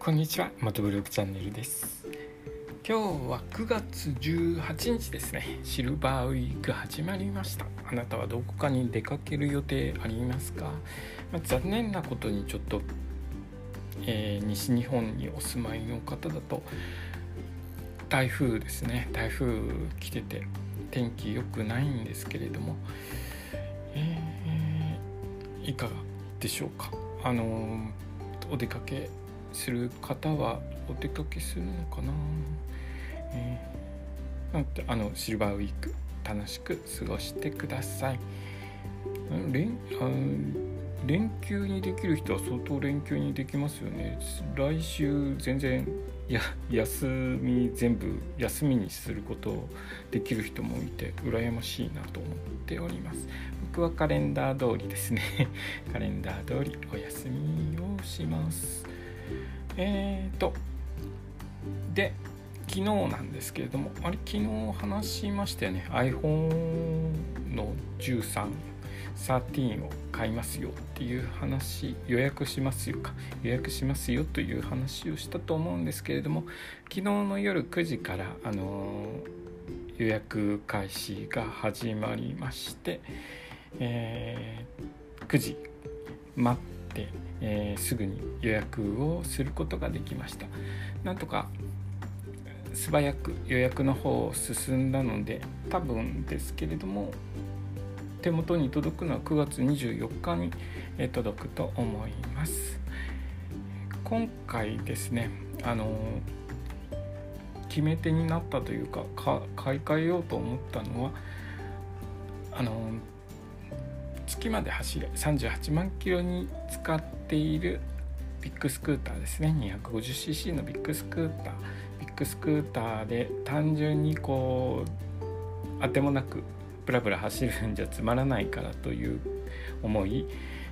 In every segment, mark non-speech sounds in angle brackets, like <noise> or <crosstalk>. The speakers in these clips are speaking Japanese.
こんにちは、マトブログチャンネルです。今日は9月18日ですね。シルバーウィーク始まりました。あなたはどこかに出かける予定ありますか、まあ残念なことにちょっと、えー西日本にお住まいの方だと台風ですね。台風来てて天気良くないんですけれども、えーいかがでしょうか？あのお出かけする方はお出かけするのかな、えーなんてあのシルバーウィーク楽しく過ごしてください。連連休にできる人は相当連休にできますよね。来週全然や休み全部休みにすることをできる人もいて羨ましいなと思っております。僕はカレンダー通りですね。<laughs> カレンダー通りお休みをします。えーとで昨日なんですけれどもあれ昨日話しましたよね。iPhone の1313を買いますよっていう話予約しますよか。予約しますよという話をしたと思うんですけれども昨日の夜9時からあの予約開始が始まりまして、えー9時待っ、えーすぐに予約をすることができました。なんとか素早く予約の方を進んだので多分ですけれども手元に届くのは9月24日にえ届くと思います。今回ですねあの決め手になったというかか買い替えようと思ったのはあの月まで走れ38万キロに使っているビッグスクーターですね。250cc のビッグスクーター。ビッグスクーターで単純にこうあてもなくブラブラ走るんじゃつまらないからという思い、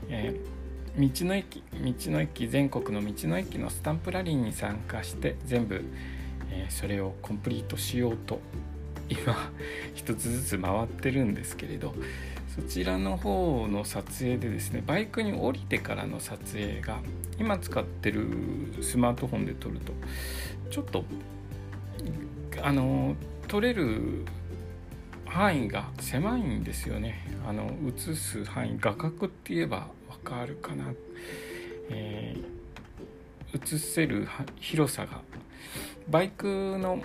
えー道の駅道の駅全国の道の駅のスタンプラリーに参加して全部、えーそれをコンプリートしようと今一つずつ回ってるんですけれど。そちらの方の撮影でですねバイクに降りてからの撮影が今使ってるスマートフォンで撮るとちょっとあの撮れる範囲が狭いんですよね。あの映す範囲画角って言えばわかるかな、えー映せる広さが。バイクの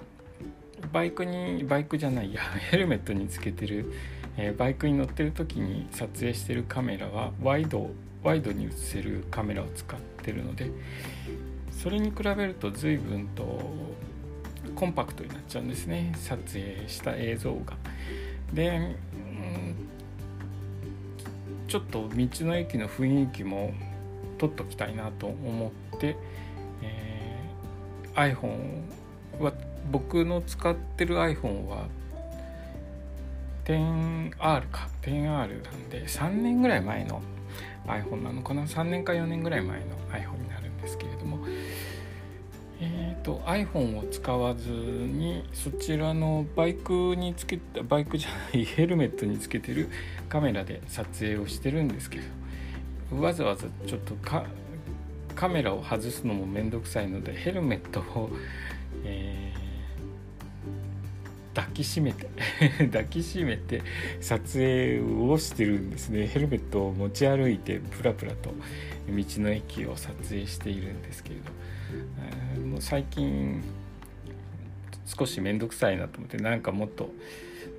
バイクにバイクじゃないや <laughs> ヘルメットにつけてる、えーバイクに乗ってる時に撮影してるカメラはワイドワイドに映せるカメラを使ってるのでそれに比べると随分とコンパクトになっちゃうんですね撮影した映像が。で、うんちょっと道の駅の雰囲気も撮っときたいなと思って、えー iPhone は僕の使ってる iPhone は 10R か。10R なんで3年ぐらい前の iPhone なのかな。3年か4年ぐらい前の iPhone になるんですけれども。えー、と iPhone を使わずにそちらのバイクにつけたバイクじゃない <laughs> ヘルメットにつけてるカメラで撮影をしてるんですけどわざわざちょっとカメラを外すのもめんどくさいのでヘルメットを、えー抱きしめて <laughs> 抱きしめて撮影をしてるんですね。ヘルメットを持ち歩いてプラプラと道の駅を撮影しているんですけれど、えーもう最近少し面倒くさいなと思ってなんかもっと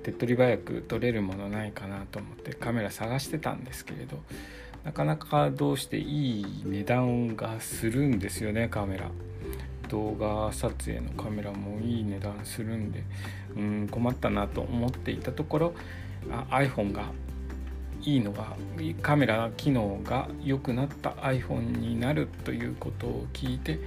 手っ取り早く撮れるものないかなと思ってカメラ探してたんですけれど。なかなかどうしていい値段がするんですよねカメラ。動画撮影のカメラもいい値段するんでうん困ったなと思っていたところあ iPhone がいいのがカメラ機能が良くなった iPhone になるということを聞いて、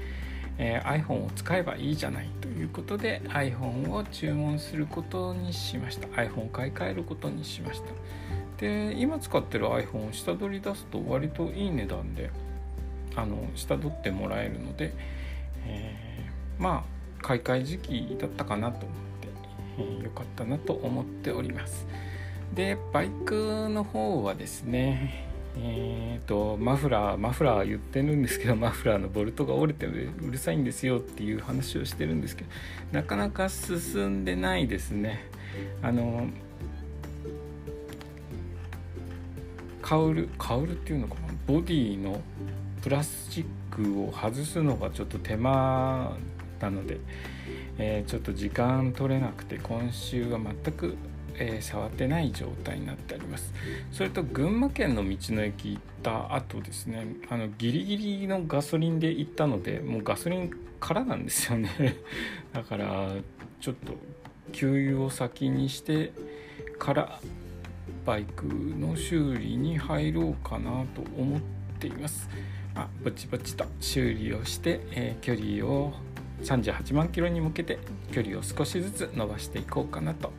えー iPhone を使えばいいじゃないということで iPhone を注文することにしました。iPhone を買い替えることにしました。で今使ってる iPhone を下取り出すと割といい値段であの下取ってもらえるので、えー。まあ買い替え時期だったかなと思って、えー。よかったなと思っております。でバイクの方はですね、えーと、マフラーマフラー言ってるんですけど <laughs> マフラーのボルトが折れてうるさいんですよっていう話をしてるんですけどなかなか進んでないですね。あのカウルカウルっていうのかな？ボディのプラスチックを外すのがちょっと手間なので、えー、ちょっと時間取れなくて今週は全くえー、触ってない状態になってあります。それと群馬県の道の駅行った後ですねあのギリギリのガソリンで行ったのでもうガソリン空なんですよね。<laughs> だからちょっと給油を先にしてからバイクの修理に入ろうかなと思っています。あぼちぼちと修理をして、えー、距離を38万キロに向けて距離を少しずつ伸ばしていこうかなと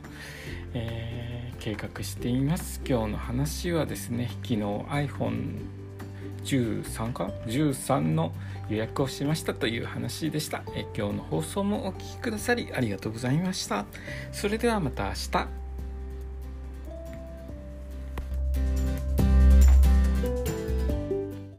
えー、計画しています。今日の話はですね昨日 iPhone13 か13の予約をしましたという話でした、え今日の放送もお聴きくださりありがとうございました。それではまた明日。